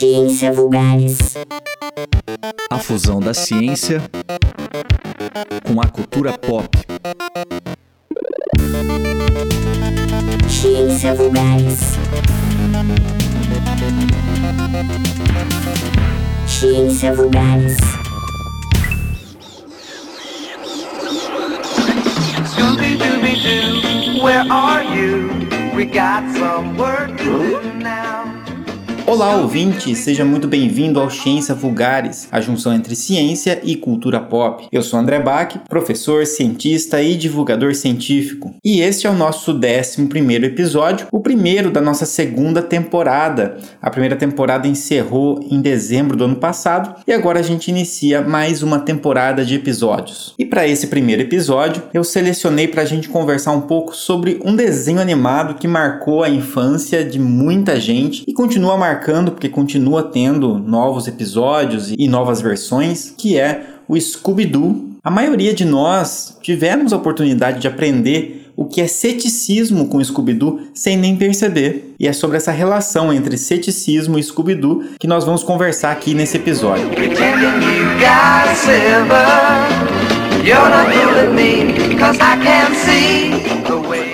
Ciência Vulgares. A fusão da ciência com a cultura pop. Ciência Vulgares. Ciência Vulgares. Scooby Dooby Doo, where are you? We got some work to do now. Olá, ouvinte! Seja muito bem-vindo ao Ciência Vulgares, a junção entre ciência e cultura pop. Eu sou André Bach, professor, cientista e divulgador científico. E este é o nosso 11 episódio, o primeiro da nossa segunda temporada. A primeira temporada encerrou em dezembro do ano passado e agora a gente inicia mais uma temporada de episódios. E para esse primeiro episódio, eu selecionei para a gente conversar um pouco sobre um desenho animado que marcou a infância de muita gente e continua marcando porque continua tendo novos episódios e novas versões, que é o Scooby-Doo. A maioria de nós tivemos a oportunidade de aprender o que é ceticismo com Scooby-Doo sem nem perceber. E é sobre essa relação entre ceticismo e Scooby-Doo que nós vamos conversar aqui nesse episódio.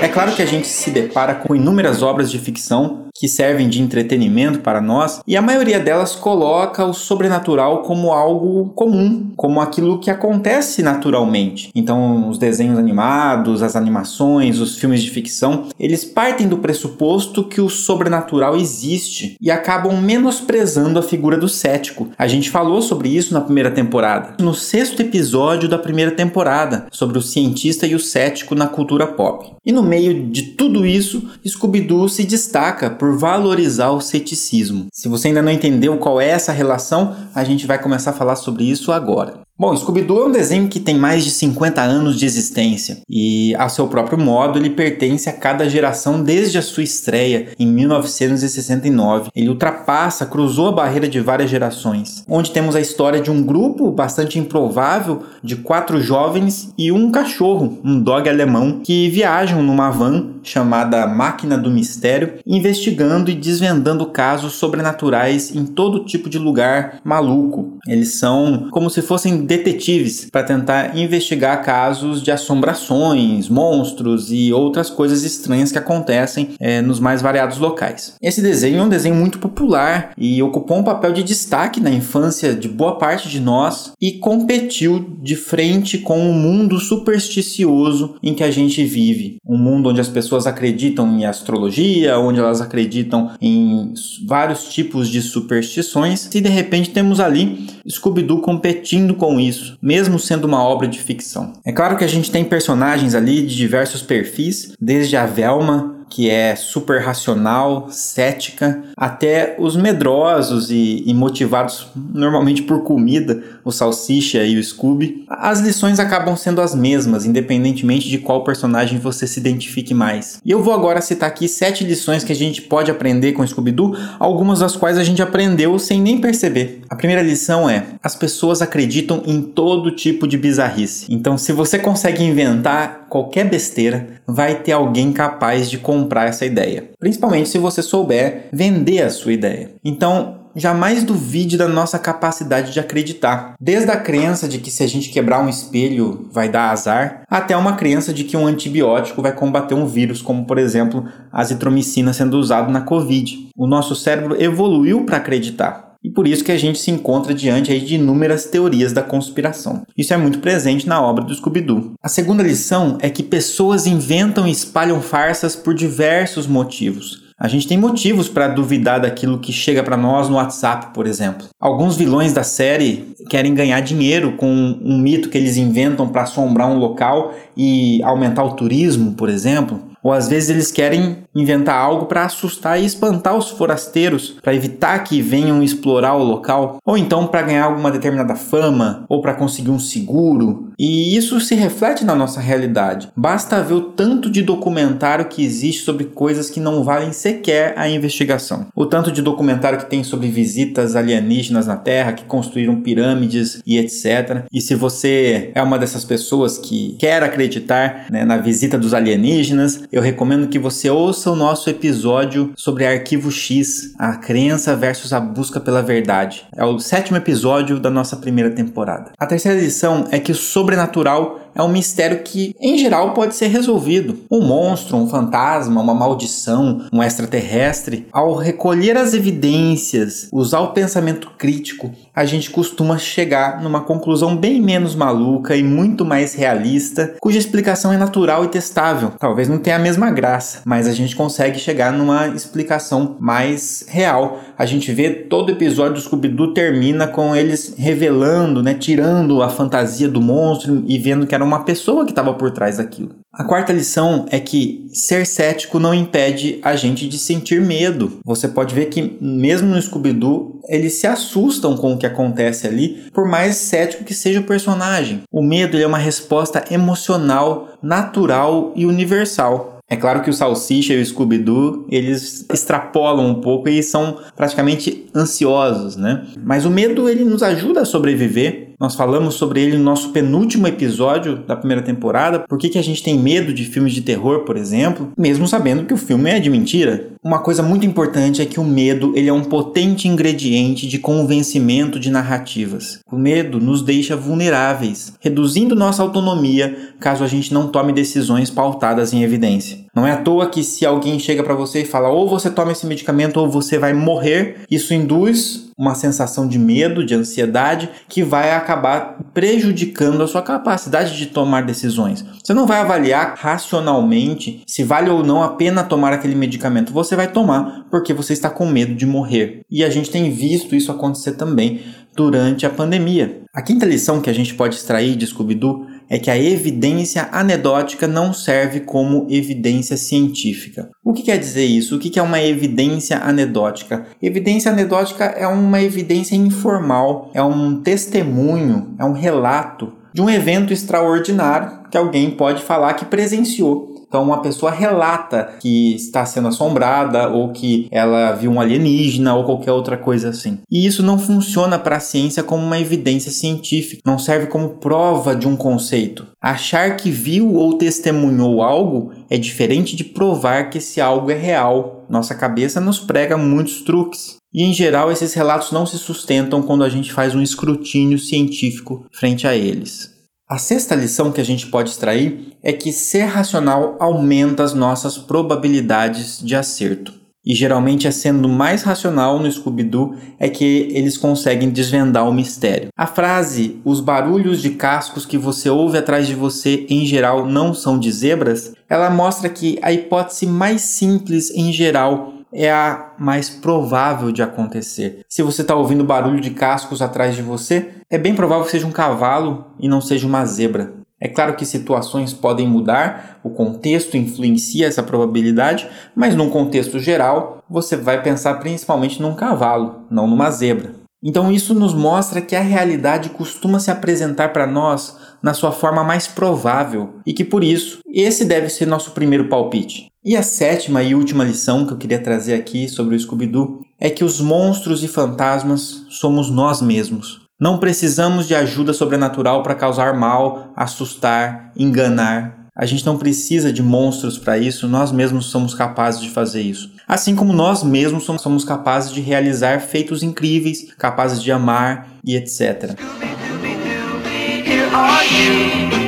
É claro que a gente se depara com inúmeras obras de ficção que servem de entretenimento para nós, e a maioria delas coloca o sobrenatural como algo comum, como aquilo que acontece naturalmente. Então, os desenhos animados, as animações, os filmes de ficção, eles partem do pressuposto que o sobrenatural existe e acabam menosprezando a figura do cético. A gente falou sobre isso na primeira temporada, no sexto episódio da primeira temporada, sobre o cientista e o cético na cultura pop. E no meio de tudo isso, Scooby-Doo se destaca por valorizar o ceticismo. Se você ainda não entendeu qual é essa relação, a gente vai começar a falar sobre isso agora. Bom, Scooby-Doo é um desenho que tem mais de 50 anos de existência e, a seu próprio modo, ele pertence a cada geração desde a sua estreia em 1969. Ele ultrapassa, cruzou a barreira de várias gerações, onde temos a história de um grupo bastante improvável de quatro jovens e um cachorro, um dog alemão, que viajam numa van chamada Máquina do Mistério, investigando e desvendando casos sobrenaturais em todo tipo de lugar maluco. Eles são como se fossem detetives para tentar investigar casos de assombrações, monstros e outras coisas estranhas que acontecem é, nos mais variados locais. Esse desenho é um desenho muito popular e ocupou um papel de destaque na infância de boa parte de nós e competiu de frente com o mundo supersticioso em que a gente vive. Um mundo onde as pessoas acreditam em astrologia, onde elas acreditam em vários tipos de superstições e de repente temos ali Scooby-Doo competindo com isso, mesmo sendo uma obra de ficção. É claro que a gente tem personagens ali de diversos perfis, desde a Velma, que é super racional, cética, até os medrosos e, e, motivados normalmente por comida, o Salsicha e o Scooby. As lições acabam sendo as mesmas, independentemente de qual personagem você se identifique mais. E eu vou agora citar aqui sete lições que a gente pode aprender com Scooby-Doo, algumas das quais a gente aprendeu sem nem perceber. A primeira lição é: as pessoas acreditam em todo tipo de bizarrice. Então, se você consegue inventar qualquer besteira, vai ter alguém capaz de comprar essa ideia. Principalmente se você souber vender a sua ideia. Então, jamais duvide da nossa capacidade de acreditar. Desde a crença de que se a gente quebrar um espelho vai dar azar, até uma crença de que um antibiótico vai combater um vírus, como por exemplo a azitromicina sendo usado na Covid. O nosso cérebro evoluiu para acreditar. E por isso que a gente se encontra diante de inúmeras teorias da conspiração. Isso é muito presente na obra do Scooby-Doo. A segunda lição é que pessoas inventam e espalham farsas por diversos motivos. A gente tem motivos para duvidar daquilo que chega para nós no WhatsApp, por exemplo. Alguns vilões da série querem ganhar dinheiro com um mito que eles inventam para assombrar um local e aumentar o turismo, por exemplo. Ou às vezes eles querem inventar algo para assustar e espantar os forasteiros, para evitar que venham explorar o local, ou então para ganhar alguma determinada fama, ou para conseguir um seguro. E isso se reflete na nossa realidade. Basta ver o tanto de documentário que existe sobre coisas que não valem sequer a investigação. O tanto de documentário que tem sobre visitas alienígenas na Terra, que construíram pirâmides e etc. E se você é uma dessas pessoas que quer acreditar né, na visita dos alienígenas, eu recomendo que você ouça o nosso episódio sobre Arquivo X, a crença versus a busca pela verdade. É o sétimo episódio da nossa primeira temporada. A terceira lição é que o sobrenatural é um mistério que, em geral, pode ser resolvido. Um monstro, um fantasma, uma maldição, um extraterrestre. Ao recolher as evidências, usar o pensamento crítico, a gente costuma chegar numa conclusão bem menos maluca e muito mais realista, cuja explicação é natural e testável. Talvez não tenha a mesma graça, mas a gente consegue chegar numa explicação mais real. A gente vê todo episódio do Scooby-Doo termina com eles revelando, né, tirando a fantasia do monstro e vendo que era uma pessoa que estava por trás daquilo. A quarta lição é que ser cético não impede a gente de sentir medo. Você pode ver que, mesmo no Scooby-Doo, eles se assustam com o que acontece ali, por mais cético que seja o personagem. O medo é uma resposta emocional, natural e universal. É claro que o Salsicha e o Scooby-Doo, eles extrapolam um pouco e são praticamente ansiosos, né? Mas o medo, ele nos ajuda a sobreviver. Nós falamos sobre ele no nosso penúltimo episódio da primeira temporada. Por que, que a gente tem medo de filmes de terror, por exemplo, mesmo sabendo que o filme é de mentira? Uma coisa muito importante é que o medo ele é um potente ingrediente de convencimento de narrativas. O medo nos deixa vulneráveis, reduzindo nossa autonomia caso a gente não tome decisões pautadas em evidência. Não é à toa que se alguém chega para você e fala ou você toma esse medicamento ou você vai morrer, isso induz uma sensação de medo, de ansiedade, que vai acabar prejudicando a sua capacidade de tomar decisões. Você não vai avaliar racionalmente se vale ou não a pena tomar aquele medicamento. Você vai tomar porque você está com medo de morrer. E a gente tem visto isso acontecer também durante a pandemia. A quinta lição que a gente pode extrair de Scooby-Doo é que a evidência anedótica não serve como evidência científica. O que quer dizer isso? O que é uma evidência anedótica? Evidência anedótica é uma evidência informal, é um testemunho, é um relato de um evento extraordinário que alguém pode falar que presenciou. Então, uma pessoa relata que está sendo assombrada ou que ela viu um alienígena ou qualquer outra coisa assim. E isso não funciona para a ciência como uma evidência científica, não serve como prova de um conceito. Achar que viu ou testemunhou algo é diferente de provar que esse algo é real. Nossa cabeça nos prega muitos truques. E em geral, esses relatos não se sustentam quando a gente faz um escrutínio científico frente a eles. A sexta lição que a gente pode extrair é que ser racional aumenta as nossas probabilidades de acerto. E geralmente é sendo mais racional no Scooby-Doo é que eles conseguem desvendar o mistério. A frase os barulhos de cascos que você ouve atrás de você em geral não são de zebras, ela mostra que a hipótese mais simples em geral é a mais provável de acontecer. Se você está ouvindo barulho de cascos atrás de você, é bem provável que seja um cavalo e não seja uma zebra. É claro que situações podem mudar, o contexto influencia essa probabilidade, mas num contexto geral, você vai pensar principalmente num cavalo, não numa zebra. Então isso nos mostra que a realidade costuma se apresentar para nós na sua forma mais provável e que por isso esse deve ser nosso primeiro palpite. E a sétima e última lição que eu queria trazer aqui sobre o Scooby-Doo é que os monstros e fantasmas somos nós mesmos. Não precisamos de ajuda sobrenatural para causar mal, assustar, enganar. A gente não precisa de monstros para isso, nós mesmos somos capazes de fazer isso. Assim como nós mesmos somos capazes de realizar feitos incríveis, capazes de amar e etc.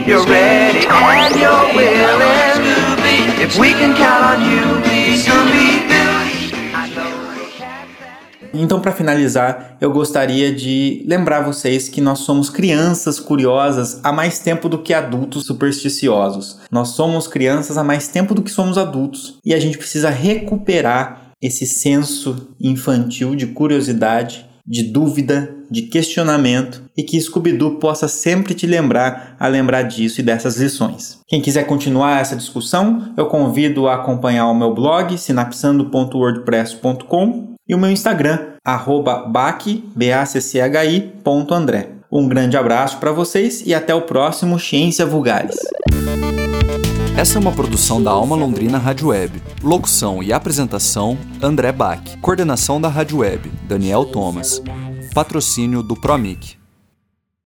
You're Então, para finalizar, eu gostaria de lembrar vocês que nós somos crianças curiosas há mais tempo do que adultos supersticiosos. Nós somos crianças há mais tempo do que somos adultos e a gente precisa recuperar esse senso infantil de curiosidade, de dúvida, de questionamento e que Scooby-Doo possa sempre te lembrar a lembrar disso e dessas lições. Quem quiser continuar essa discussão, eu convido a acompanhar o meu blog sinapsando.wordpress.com e o meu Instagram, bacchi.andré. Um grande abraço para vocês e até o próximo Ciência Vulgares. Essa é uma produção da Alma Londrina Rádio Web. Locução e apresentação: André Bach. Coordenação da Rádio Web: Daniel Thomas. Patrocínio do Promic.